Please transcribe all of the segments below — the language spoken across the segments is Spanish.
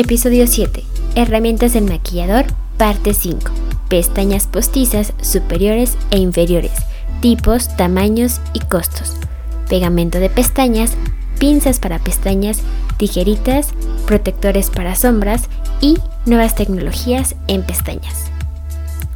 Episodio 7. Herramientas del maquillador, parte 5. Pestañas postizas superiores e inferiores, tipos, tamaños y costos. Pegamento de pestañas, pinzas para pestañas, tijeritas, protectores para sombras y nuevas tecnologías en pestañas.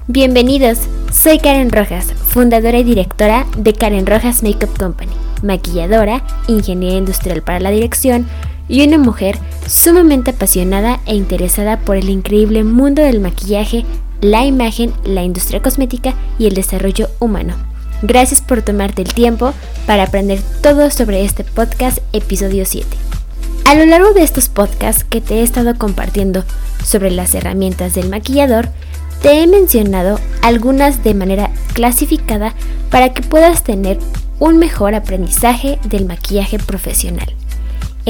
Bienvenidos, soy Karen Rojas, fundadora y directora de Karen Rojas Makeup Company, maquilladora, ingeniera industrial para la dirección, y una mujer sumamente apasionada e interesada por el increíble mundo del maquillaje, la imagen, la industria cosmética y el desarrollo humano. Gracias por tomarte el tiempo para aprender todo sobre este podcast episodio 7. A lo largo de estos podcasts que te he estado compartiendo sobre las herramientas del maquillador, te he mencionado algunas de manera clasificada para que puedas tener un mejor aprendizaje del maquillaje profesional.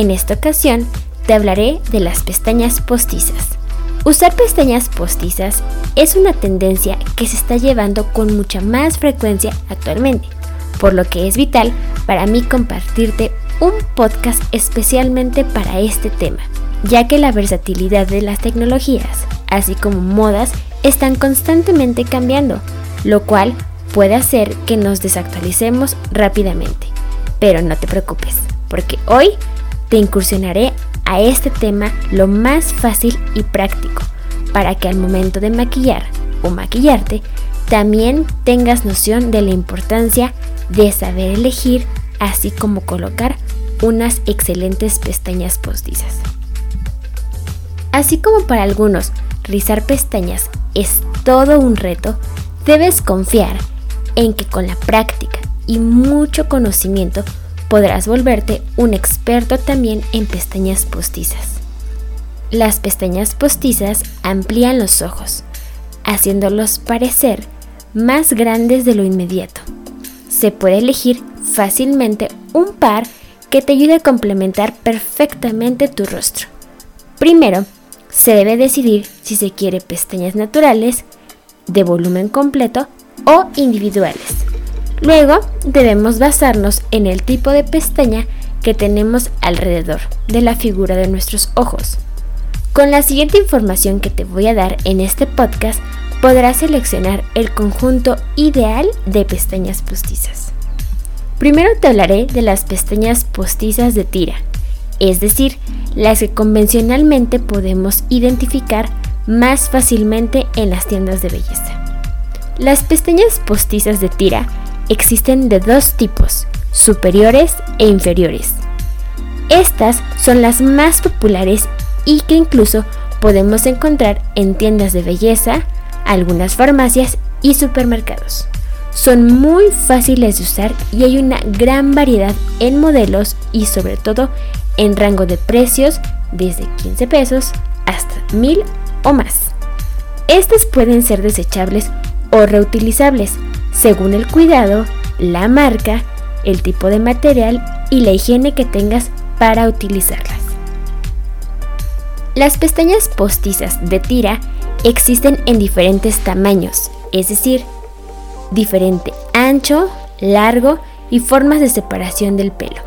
En esta ocasión te hablaré de las pestañas postizas. Usar pestañas postizas es una tendencia que se está llevando con mucha más frecuencia actualmente, por lo que es vital para mí compartirte un podcast especialmente para este tema, ya que la versatilidad de las tecnologías, así como modas, están constantemente cambiando, lo cual puede hacer que nos desactualicemos rápidamente. Pero no te preocupes, porque hoy te incursionaré a este tema lo más fácil y práctico para que al momento de maquillar o maquillarte también tengas noción de la importancia de saber elegir así como colocar unas excelentes pestañas postizas. Así como para algunos rizar pestañas es todo un reto, debes confiar en que con la práctica y mucho conocimiento podrás volverte un experto también en pestañas postizas. Las pestañas postizas amplían los ojos, haciéndolos parecer más grandes de lo inmediato. Se puede elegir fácilmente un par que te ayude a complementar perfectamente tu rostro. Primero, se debe decidir si se quiere pestañas naturales, de volumen completo o individuales. Luego debemos basarnos en el tipo de pestaña que tenemos alrededor de la figura de nuestros ojos. Con la siguiente información que te voy a dar en este podcast podrás seleccionar el conjunto ideal de pestañas postizas. Primero te hablaré de las pestañas postizas de tira, es decir, las que convencionalmente podemos identificar más fácilmente en las tiendas de belleza. Las pestañas postizas de tira Existen de dos tipos, superiores e inferiores. Estas son las más populares y que incluso podemos encontrar en tiendas de belleza, algunas farmacias y supermercados. Son muy fáciles de usar y hay una gran variedad en modelos y sobre todo en rango de precios desde 15 pesos hasta 1000 o más. Estas pueden ser desechables o reutilizables según el cuidado, la marca, el tipo de material y la higiene que tengas para utilizarlas. Las pestañas postizas de tira existen en diferentes tamaños, es decir, diferente ancho, largo y formas de separación del pelo.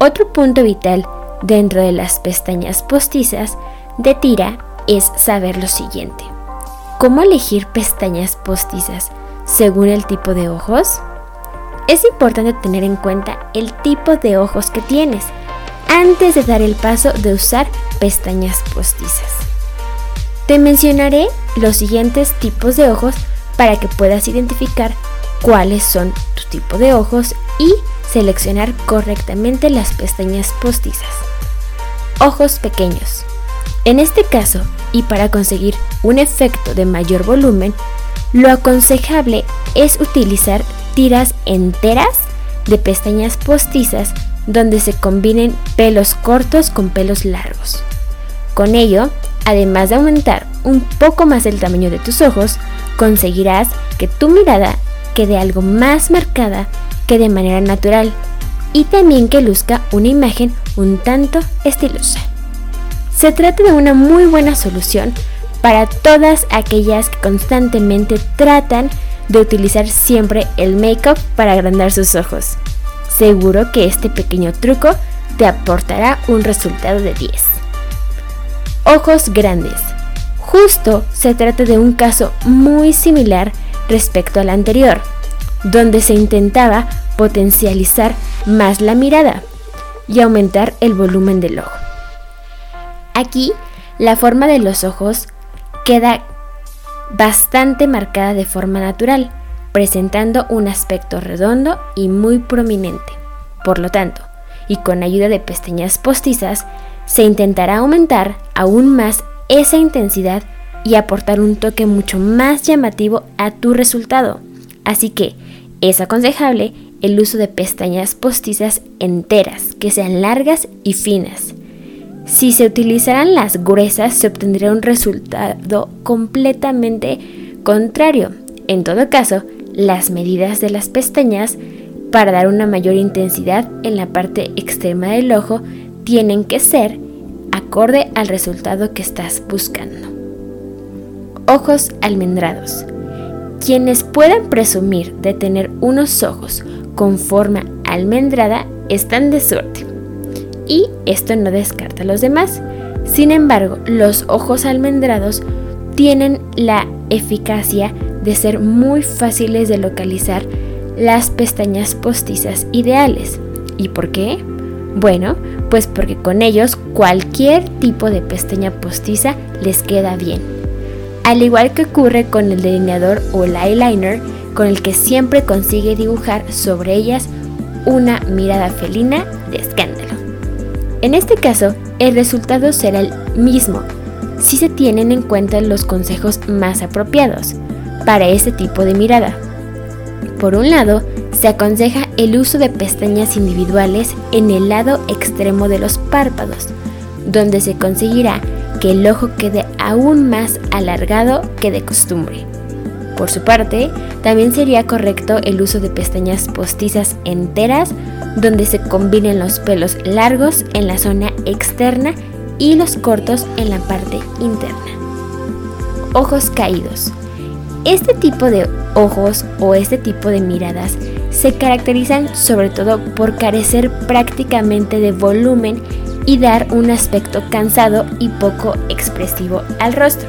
Otro punto vital dentro de las pestañas postizas de tira es saber lo siguiente. ¿Cómo elegir pestañas postizas según el tipo de ojos? Es importante tener en cuenta el tipo de ojos que tienes antes de dar el paso de usar pestañas postizas. Te mencionaré los siguientes tipos de ojos para que puedas identificar cuáles son tu tipo de ojos y seleccionar correctamente las pestañas postizas. Ojos pequeños. En este caso, y para conseguir un efecto de mayor volumen, lo aconsejable es utilizar tiras enteras de pestañas postizas donde se combinen pelos cortos con pelos largos. Con ello, además de aumentar un poco más el tamaño de tus ojos, conseguirás que tu mirada quede algo más marcada que de manera natural y también que luzca una imagen un tanto estilosa. Se trata de una muy buena solución para todas aquellas que constantemente tratan de utilizar siempre el make-up para agrandar sus ojos. Seguro que este pequeño truco te aportará un resultado de 10. Ojos grandes. Justo se trata de un caso muy similar respecto al anterior, donde se intentaba potencializar más la mirada y aumentar el volumen del ojo. Aquí, la forma de los ojos queda bastante marcada de forma natural, presentando un aspecto redondo y muy prominente. Por lo tanto, y con ayuda de pestañas postizas, se intentará aumentar aún más esa intensidad y aportar un toque mucho más llamativo a tu resultado. Así que es aconsejable el uso de pestañas postizas enteras, que sean largas y finas. Si se utilizaran las gruesas se obtendría un resultado completamente contrario. En todo caso, las medidas de las pestañas para dar una mayor intensidad en la parte extrema del ojo tienen que ser acorde al resultado que estás buscando. Ojos almendrados. Quienes puedan presumir de tener unos ojos con forma almendrada están de suerte. Y esto no descarta a los demás. Sin embargo, los ojos almendrados tienen la eficacia de ser muy fáciles de localizar las pestañas postizas ideales. ¿Y por qué? Bueno, pues porque con ellos cualquier tipo de pestaña postiza les queda bien. Al igual que ocurre con el delineador o el eyeliner, con el que siempre consigue dibujar sobre ellas una mirada felina de escándalo. En este caso, el resultado será el mismo si se tienen en cuenta los consejos más apropiados para este tipo de mirada. Por un lado, se aconseja el uso de pestañas individuales en el lado extremo de los párpados, donde se conseguirá que el ojo quede aún más alargado que de costumbre. Por su parte, también sería correcto el uso de pestañas postizas enteras, donde se combinen los pelos largos en la zona externa y los cortos en la parte interna. Ojos caídos. Este tipo de ojos o este tipo de miradas se caracterizan sobre todo por carecer prácticamente de volumen y dar un aspecto cansado y poco expresivo al rostro.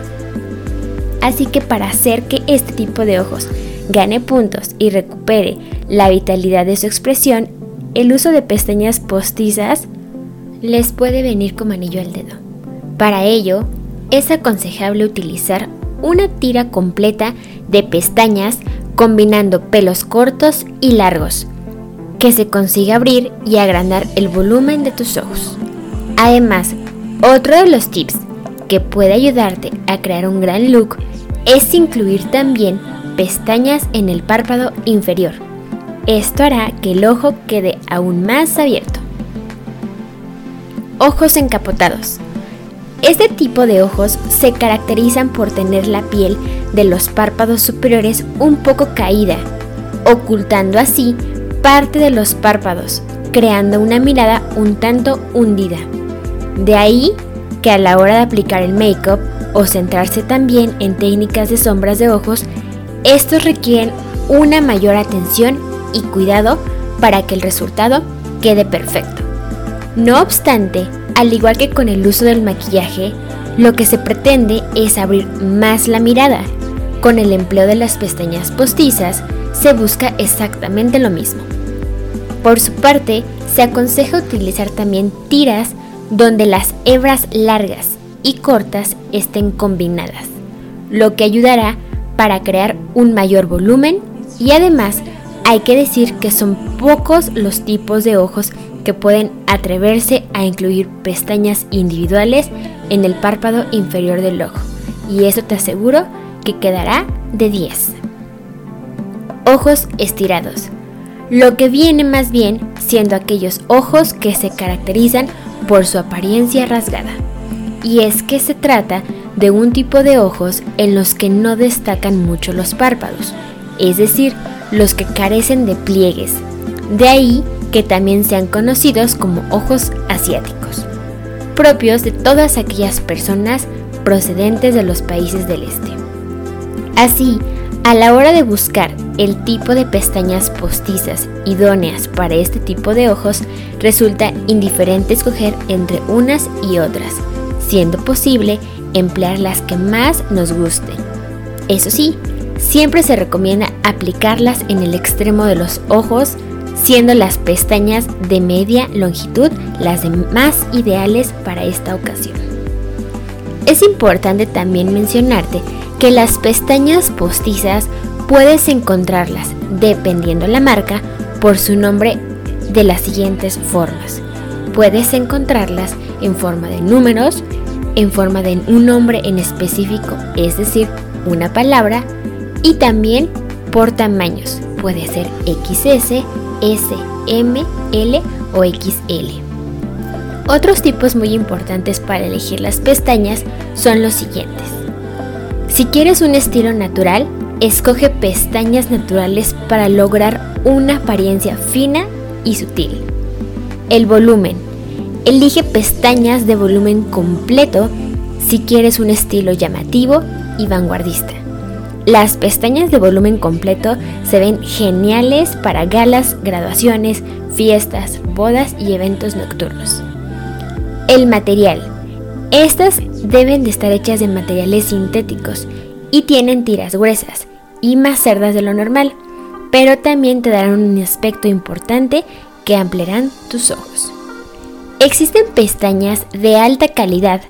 Así que para hacer que este tipo de ojos gane puntos y recupere la vitalidad de su expresión, el uso de pestañas postizas les puede venir como anillo al dedo. Para ello, es aconsejable utilizar una tira completa de pestañas combinando pelos cortos y largos, que se consiga abrir y agrandar el volumen de tus ojos. Además, otro de los tips que puede ayudarte a crear un gran look es incluir también pestañas en el párpado inferior. Esto hará que el ojo quede aún más abierto. Ojos encapotados. Este tipo de ojos se caracterizan por tener la piel de los párpados superiores un poco caída, ocultando así parte de los párpados, creando una mirada un tanto hundida. De ahí que a la hora de aplicar el make-up o centrarse también en técnicas de sombras de ojos, estos requieren una mayor atención y cuidado para que el resultado quede perfecto. No obstante, al igual que con el uso del maquillaje, lo que se pretende es abrir más la mirada. Con el empleo de las pestañas postizas se busca exactamente lo mismo. Por su parte, se aconseja utilizar también tiras donde las hebras largas y cortas estén combinadas, lo que ayudará para crear un mayor volumen y además hay que decir que son pocos los tipos de ojos que pueden atreverse a incluir pestañas individuales en el párpado inferior del ojo. Y eso te aseguro que quedará de 10. Ojos estirados. Lo que viene más bien siendo aquellos ojos que se caracterizan por su apariencia rasgada. Y es que se trata de un tipo de ojos en los que no destacan mucho los párpados, es decir, los que carecen de pliegues. De ahí que también sean conocidos como ojos asiáticos, propios de todas aquellas personas procedentes de los países del este. Así, a la hora de buscar el tipo de pestañas postizas idóneas para este tipo de ojos, resulta indiferente escoger entre unas y otras, siendo posible emplear las que más nos gusten. Eso sí, siempre se recomienda aplicarlas en el extremo de los ojos siendo las pestañas de media longitud las más ideales para esta ocasión. Es importante también mencionarte que las pestañas postizas puedes encontrarlas, dependiendo la marca, por su nombre de las siguientes formas. Puedes encontrarlas en forma de números, en forma de un nombre en específico, es decir, una palabra, y también por tamaños. Puede ser XS, S, M, L o XL. Otros tipos muy importantes para elegir las pestañas son los siguientes. Si quieres un estilo natural, escoge pestañas naturales para lograr una apariencia fina y sutil. El volumen. Elige pestañas de volumen completo si quieres un estilo llamativo y vanguardista. Las pestañas de volumen completo se ven geniales para galas, graduaciones, fiestas, bodas y eventos nocturnos. El material. Estas deben de estar hechas de materiales sintéticos y tienen tiras gruesas y más cerdas de lo normal, pero también te darán un aspecto importante que ampliarán tus ojos. Existen pestañas de alta calidad,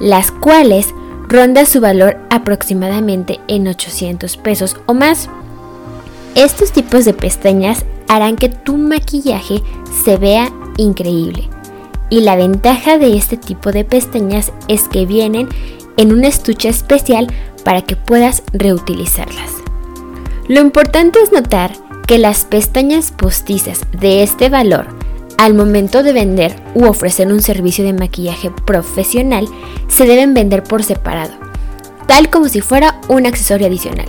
las cuales ronda su valor aproximadamente en 800 pesos o más. Estos tipos de pestañas harán que tu maquillaje se vea increíble. Y la ventaja de este tipo de pestañas es que vienen en un estuche especial para que puedas reutilizarlas. Lo importante es notar que las pestañas postizas de este valor al momento de vender u ofrecer un servicio de maquillaje profesional, se deben vender por separado, tal como si fuera un accesorio adicional.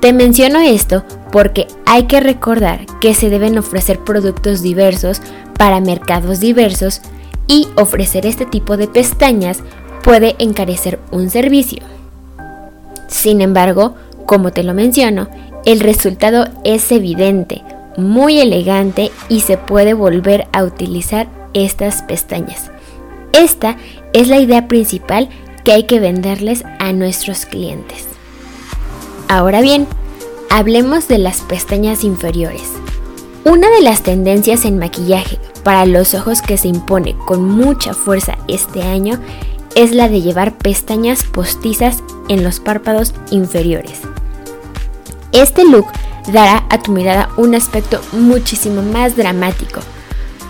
Te menciono esto porque hay que recordar que se deben ofrecer productos diversos para mercados diversos y ofrecer este tipo de pestañas puede encarecer un servicio. Sin embargo, como te lo menciono, el resultado es evidente muy elegante y se puede volver a utilizar estas pestañas. Esta es la idea principal que hay que venderles a nuestros clientes. Ahora bien, hablemos de las pestañas inferiores. Una de las tendencias en maquillaje para los ojos que se impone con mucha fuerza este año es la de llevar pestañas postizas en los párpados inferiores. Este look dará a tu mirada un aspecto muchísimo más dramático.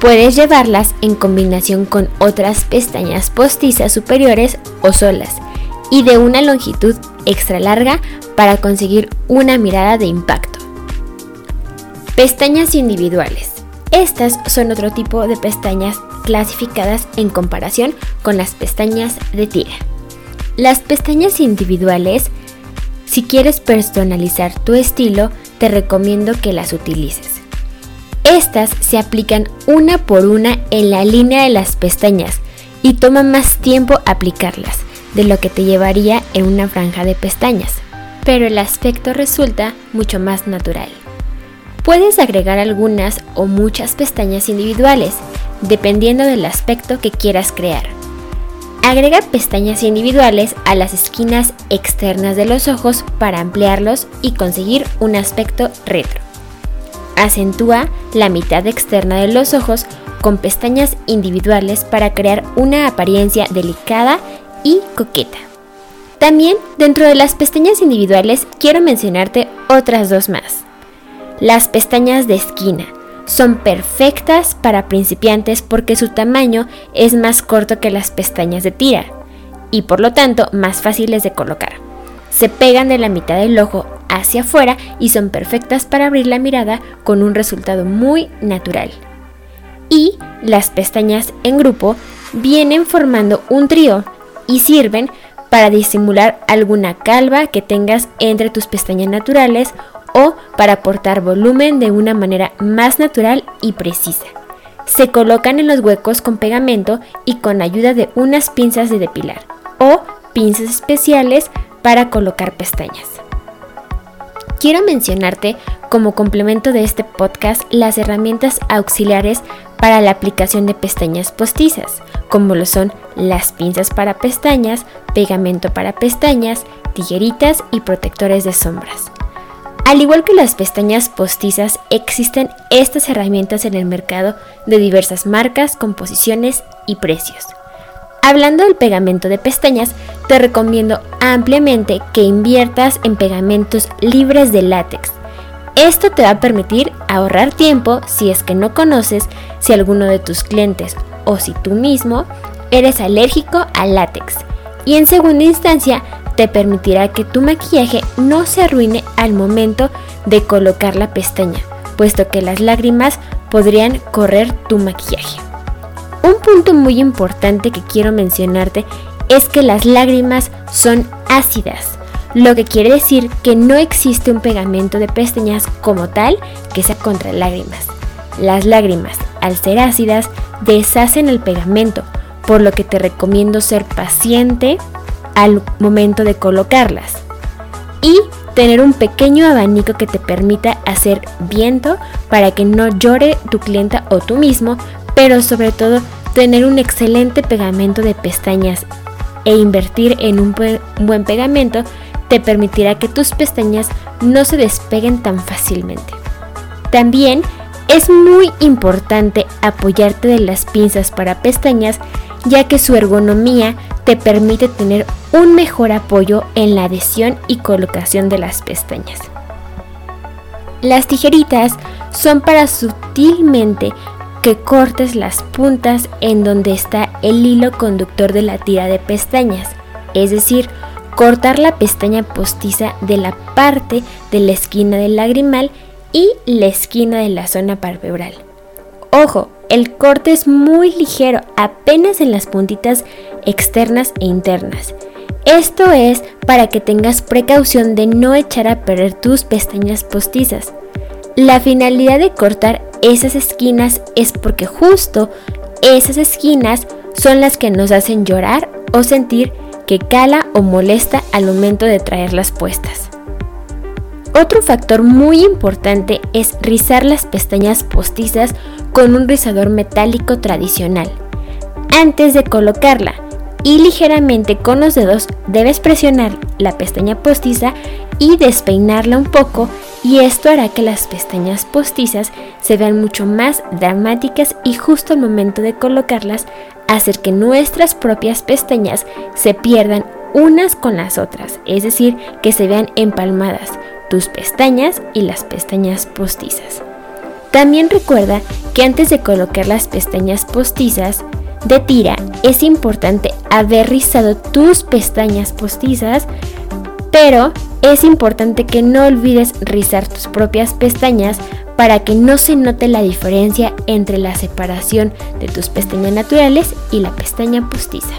Puedes llevarlas en combinación con otras pestañas postizas superiores o solas y de una longitud extra larga para conseguir una mirada de impacto. Pestañas individuales. Estas son otro tipo de pestañas clasificadas en comparación con las pestañas de tira. Las pestañas individuales, si quieres personalizar tu estilo, te recomiendo que las utilices. Estas se aplican una por una en la línea de las pestañas y toma más tiempo aplicarlas de lo que te llevaría en una franja de pestañas, pero el aspecto resulta mucho más natural. Puedes agregar algunas o muchas pestañas individuales, dependiendo del aspecto que quieras crear. Agrega pestañas individuales a las esquinas externas de los ojos para ampliarlos y conseguir un aspecto retro. Acentúa la mitad externa de los ojos con pestañas individuales para crear una apariencia delicada y coqueta. También dentro de las pestañas individuales quiero mencionarte otras dos más. Las pestañas de esquina son perfectas para principiantes porque su tamaño es más corto que las pestañas de tira y por lo tanto más fáciles de colocar. Se pegan de la mitad del ojo hacia afuera y son perfectas para abrir la mirada con un resultado muy natural. Y las pestañas en grupo vienen formando un trío y sirven para disimular alguna calva que tengas entre tus pestañas naturales o para aportar volumen de una manera más natural y precisa. Se colocan en los huecos con pegamento y con ayuda de unas pinzas de depilar o pinzas especiales para colocar pestañas. Quiero mencionarte como complemento de este podcast las herramientas auxiliares para la aplicación de pestañas postizas, como lo son las pinzas para pestañas, pegamento para pestañas, tijeritas y protectores de sombras. Al igual que las pestañas postizas, existen estas herramientas en el mercado de diversas marcas, composiciones y precios. Hablando del pegamento de pestañas, te recomiendo ampliamente que inviertas en pegamentos libres de látex. Esto te va a permitir ahorrar tiempo si es que no conoces si alguno de tus clientes o si tú mismo eres alérgico al látex. Y en segunda instancia, te permitirá que tu maquillaje no se arruine al momento de colocar la pestaña, puesto que las lágrimas podrían correr tu maquillaje. Un punto muy importante que quiero mencionarte es que las lágrimas son ácidas, lo que quiere decir que no existe un pegamento de pestañas como tal que sea contra lágrimas. Las lágrimas, al ser ácidas, deshacen el pegamento, por lo que te recomiendo ser paciente al momento de colocarlas. Y tener un pequeño abanico que te permita hacer viento para que no llore tu clienta o tú mismo, pero sobre todo tener un excelente pegamento de pestañas e invertir en un buen pegamento te permitirá que tus pestañas no se despeguen tan fácilmente. También es muy importante apoyarte de las pinzas para pestañas ya que su ergonomía te permite tener un mejor apoyo en la adhesión y colocación de las pestañas. Las tijeritas son para sutilmente que cortes las puntas en donde está el hilo conductor de la tira de pestañas, es decir, cortar la pestaña postiza de la parte de la esquina del lagrimal y la esquina de la zona palpebral. Ojo, el corte es muy ligero, apenas en las puntitas externas e internas. Esto es para que tengas precaución de no echar a perder tus pestañas postizas. La finalidad de cortar esas esquinas es porque justo esas esquinas son las que nos hacen llorar o sentir que cala o molesta al momento de traerlas puestas. Otro factor muy importante es rizar las pestañas postizas con un rizador metálico tradicional. Antes de colocarla y ligeramente con los dedos debes presionar la pestaña postiza y despeinarla un poco y esto hará que las pestañas postizas se vean mucho más dramáticas y justo al momento de colocarlas hacer que nuestras propias pestañas se pierdan unas con las otras, es decir, que se vean empalmadas, tus pestañas y las pestañas postizas. También recuerda que antes de colocar las pestañas postizas de tira es importante haber rizado tus pestañas postizas, pero es importante que no olvides rizar tus propias pestañas para que no se note la diferencia entre la separación de tus pestañas naturales y la pestaña postiza.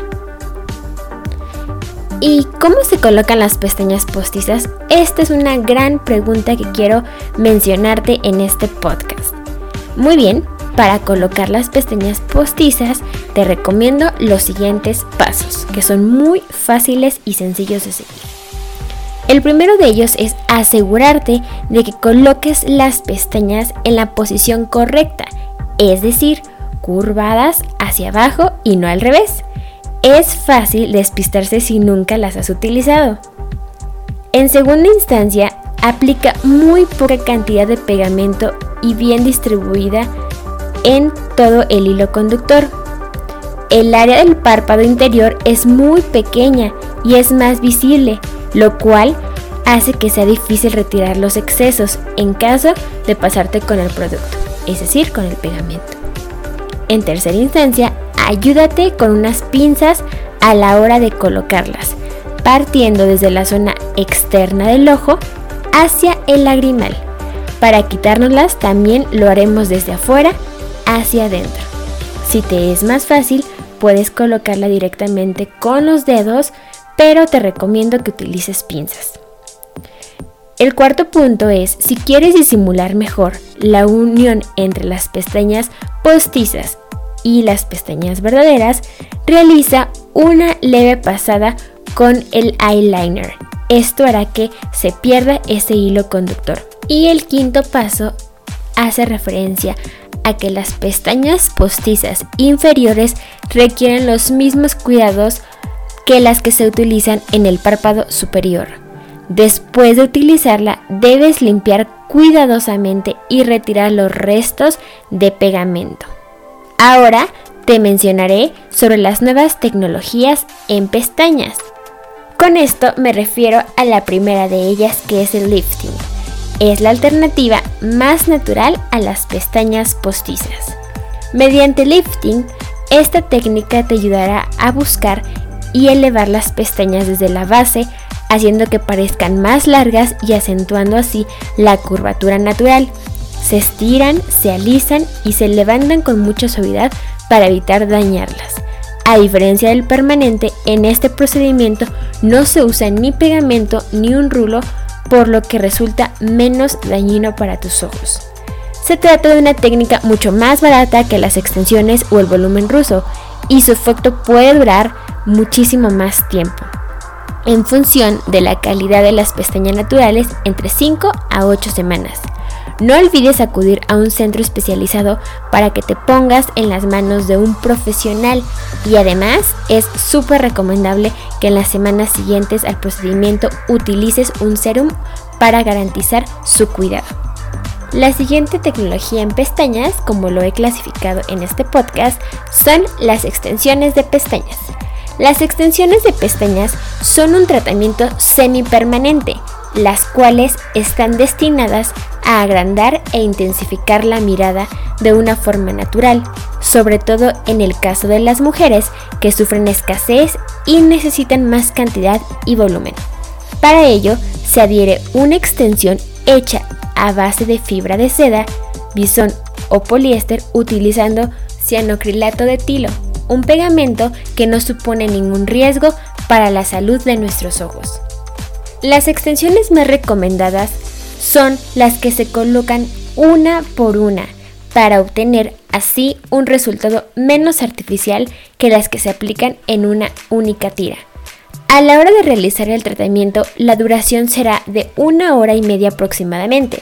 ¿Y cómo se colocan las pestañas postizas? Esta es una gran pregunta que quiero mencionarte en este podcast. Muy bien, para colocar las pestañas postizas te recomiendo los siguientes pasos, que son muy fáciles y sencillos de seguir. El primero de ellos es asegurarte de que coloques las pestañas en la posición correcta, es decir, curvadas hacia abajo y no al revés. Es fácil despistarse si nunca las has utilizado. En segunda instancia, aplica muy poca cantidad de pegamento y bien distribuida en todo el hilo conductor. El área del párpado interior es muy pequeña y es más visible, lo cual hace que sea difícil retirar los excesos en caso de pasarte con el producto, es decir, con el pegamento. En tercera instancia, ayúdate con unas pinzas a la hora de colocarlas, partiendo desde la zona externa del ojo hacia el lagrimal. Para quitárnoslas también lo haremos desde afuera hacia adentro. Si te es más fácil, puedes colocarla directamente con los dedos, pero te recomiendo que utilices pinzas. El cuarto punto es, si quieres disimular mejor la unión entre las pestañas postizas y las pestañas verdaderas, realiza una leve pasada con el eyeliner. Esto hará que se pierda ese hilo conductor. Y el quinto paso hace referencia a que las pestañas postizas inferiores requieren los mismos cuidados que las que se utilizan en el párpado superior. Después de utilizarla, debes limpiar cuidadosamente y retirar los restos de pegamento. Ahora te mencionaré sobre las nuevas tecnologías en pestañas. Con esto me refiero a la primera de ellas que es el lifting es la alternativa más natural a las pestañas postizas. Mediante lifting, esta técnica te ayudará a buscar y elevar las pestañas desde la base, haciendo que parezcan más largas y acentuando así la curvatura natural. Se estiran, se alisan y se levantan con mucha suavidad para evitar dañarlas. A diferencia del permanente, en este procedimiento no se usa ni pegamento ni un rulo por lo que resulta menos dañino para tus ojos. Se trata de una técnica mucho más barata que las extensiones o el volumen ruso y su efecto puede durar muchísimo más tiempo, en función de la calidad de las pestañas naturales entre 5 a 8 semanas. No olvides acudir a un centro especializado para que te pongas en las manos de un profesional y además es súper recomendable que en las semanas siguientes al procedimiento utilices un serum para garantizar su cuidado. La siguiente tecnología en pestañas, como lo he clasificado en este podcast, son las extensiones de pestañas. Las extensiones de pestañas son un tratamiento semipermanente las cuales están destinadas a agrandar e intensificar la mirada de una forma natural, sobre todo en el caso de las mujeres que sufren escasez y necesitan más cantidad y volumen. Para ello, se adhiere una extensión hecha a base de fibra de seda, bisón o poliéster utilizando cianocrilato de tilo, un pegamento que no supone ningún riesgo para la salud de nuestros ojos. Las extensiones más recomendadas son las que se colocan una por una para obtener así un resultado menos artificial que las que se aplican en una única tira. A la hora de realizar el tratamiento, la duración será de una hora y media aproximadamente.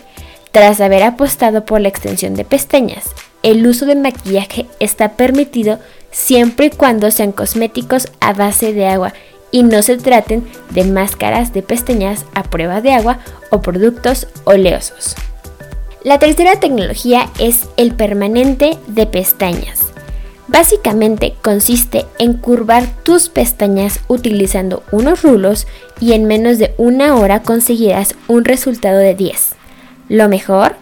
Tras haber apostado por la extensión de pestañas, el uso de maquillaje está permitido siempre y cuando sean cosméticos a base de agua y no se traten de máscaras de pestañas a prueba de agua o productos oleosos. La tercera tecnología es el permanente de pestañas. Básicamente consiste en curvar tus pestañas utilizando unos rulos y en menos de una hora conseguirás un resultado de 10. Lo mejor,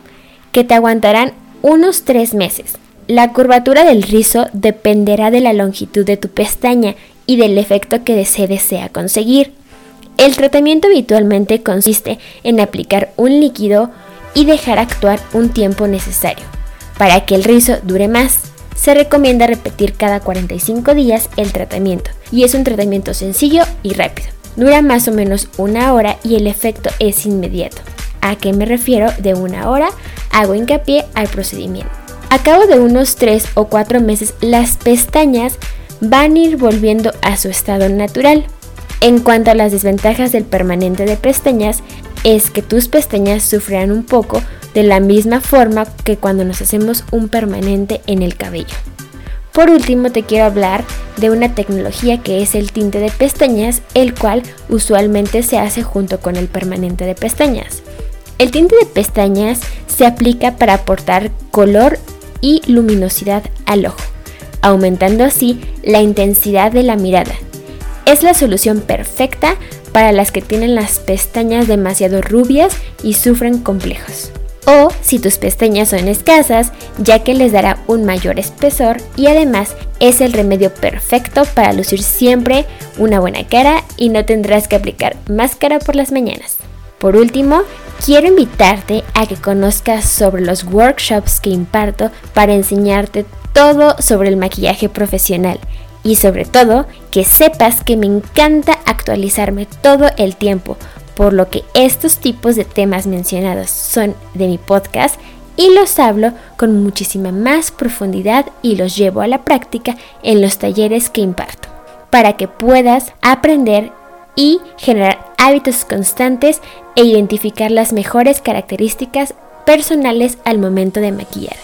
que te aguantarán unos 3 meses. La curvatura del rizo dependerá de la longitud de tu pestaña y del efecto que se desea conseguir. El tratamiento habitualmente consiste en aplicar un líquido y dejar actuar un tiempo necesario. Para que el rizo dure más, se recomienda repetir cada 45 días el tratamiento y es un tratamiento sencillo y rápido. Dura más o menos una hora y el efecto es inmediato. ¿A qué me refiero de una hora? Hago hincapié al procedimiento. A cabo de unos 3 o 4 meses las pestañas van a ir volviendo a su estado natural. En cuanto a las desventajas del permanente de pestañas, es que tus pestañas sufrirán un poco de la misma forma que cuando nos hacemos un permanente en el cabello. Por último te quiero hablar de una tecnología que es el tinte de pestañas, el cual usualmente se hace junto con el permanente de pestañas. El tinte de pestañas se aplica para aportar color y luminosidad al ojo, aumentando así la intensidad de la mirada. Es la solución perfecta para las que tienen las pestañas demasiado rubias y sufren complejos. O si tus pestañas son escasas, ya que les dará un mayor espesor y además es el remedio perfecto para lucir siempre una buena cara y no tendrás que aplicar máscara por las mañanas. Por último, quiero invitarte a que conozcas sobre los workshops que imparto para enseñarte todo sobre el maquillaje profesional y sobre todo que sepas que me encanta actualizarme todo el tiempo, por lo que estos tipos de temas mencionados son de mi podcast y los hablo con muchísima más profundidad y los llevo a la práctica en los talleres que imparto, para que puedas aprender y generar hábitos constantes e identificar las mejores características personales al momento de maquillar.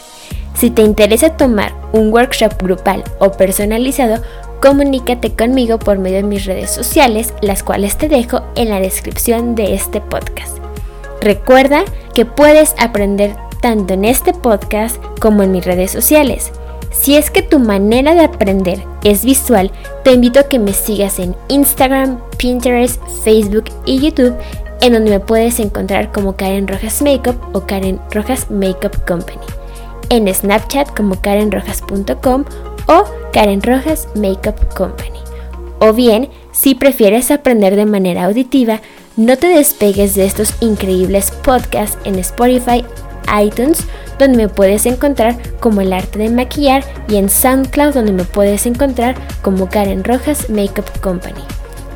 Si te interesa tomar un workshop grupal o personalizado, comunícate conmigo por medio de mis redes sociales, las cuales te dejo en la descripción de este podcast. Recuerda que puedes aprender tanto en este podcast como en mis redes sociales. Si es que tu manera de aprender es visual, te invito a que me sigas en Instagram, Pinterest, Facebook y YouTube, en donde me puedes encontrar como Karen Rojas Makeup o Karen Rojas Makeup Company. En Snapchat como karenrojas.com o Karen Rojas Makeup Company. O bien, si prefieres aprender de manera auditiva, no te despegues de estos increíbles podcasts en Spotify, iTunes, donde me puedes encontrar como el arte de maquillar, y en SoundCloud, donde me puedes encontrar como Karen Rojas Makeup Company.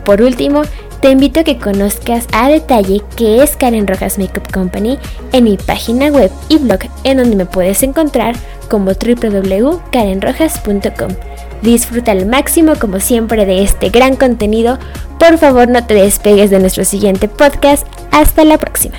Por último, te invito a que conozcas a detalle qué es Karen Rojas Makeup Company en mi página web y blog en donde me puedes encontrar como www.karenrojas.com. Disfruta al máximo como siempre de este gran contenido. Por favor no te despegues de nuestro siguiente podcast. Hasta la próxima.